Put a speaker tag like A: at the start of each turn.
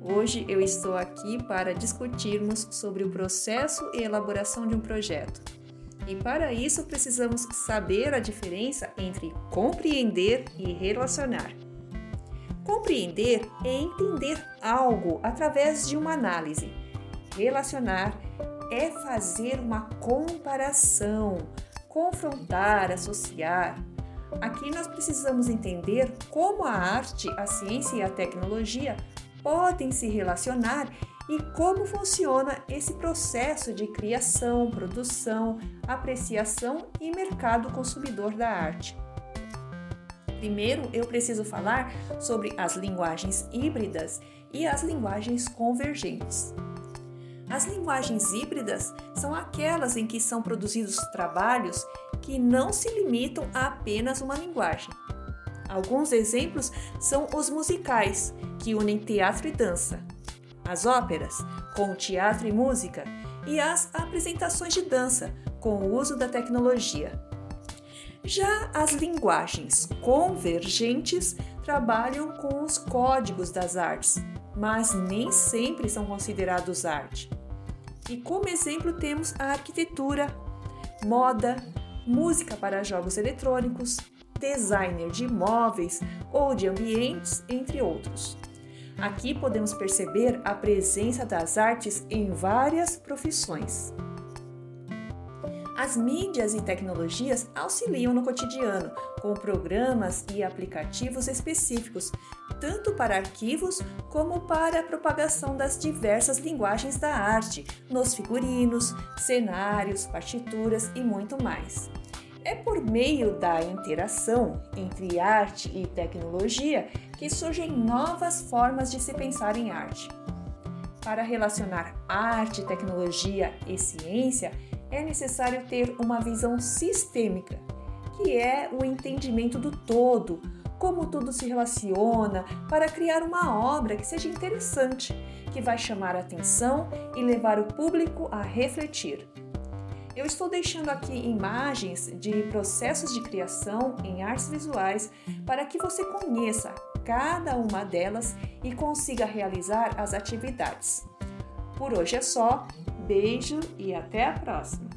A: Hoje eu estou aqui para discutirmos sobre o processo e elaboração de um projeto. E para isso precisamos saber a diferença entre compreender e relacionar. Compreender é entender algo através de uma análise. Relacionar é fazer uma comparação, confrontar, associar. Aqui nós precisamos entender como a arte, a ciência e a tecnologia podem se relacionar e como funciona esse processo de criação, produção, apreciação e mercado consumidor da arte. Primeiro, eu preciso falar sobre as linguagens híbridas e as linguagens convergentes. As linguagens híbridas são aquelas em que são produzidos trabalhos que não se limitam a apenas uma linguagem. Alguns exemplos são os musicais, que unem teatro e dança, as óperas, com teatro e música, e as apresentações de dança, com o uso da tecnologia. Já as linguagens convergentes trabalham com os códigos das artes, mas nem sempre são considerados arte. E como exemplo temos a arquitetura, moda, música para jogos eletrônicos, designer de imóveis ou de ambientes, entre outros. Aqui podemos perceber a presença das artes em várias profissões. As mídias e tecnologias auxiliam no cotidiano, com programas e aplicativos específicos, tanto para arquivos como para a propagação das diversas linguagens da arte, nos figurinos, cenários, partituras e muito mais. É por meio da interação entre arte e tecnologia que surgem novas formas de se pensar em arte. Para relacionar arte, tecnologia e ciência, é necessário ter uma visão sistêmica, que é o entendimento do todo, como tudo se relaciona, para criar uma obra que seja interessante, que vai chamar a atenção e levar o público a refletir. Eu estou deixando aqui imagens de processos de criação em artes visuais para que você conheça cada uma delas e consiga realizar as atividades. Por hoje é só, beijo e até a próxima!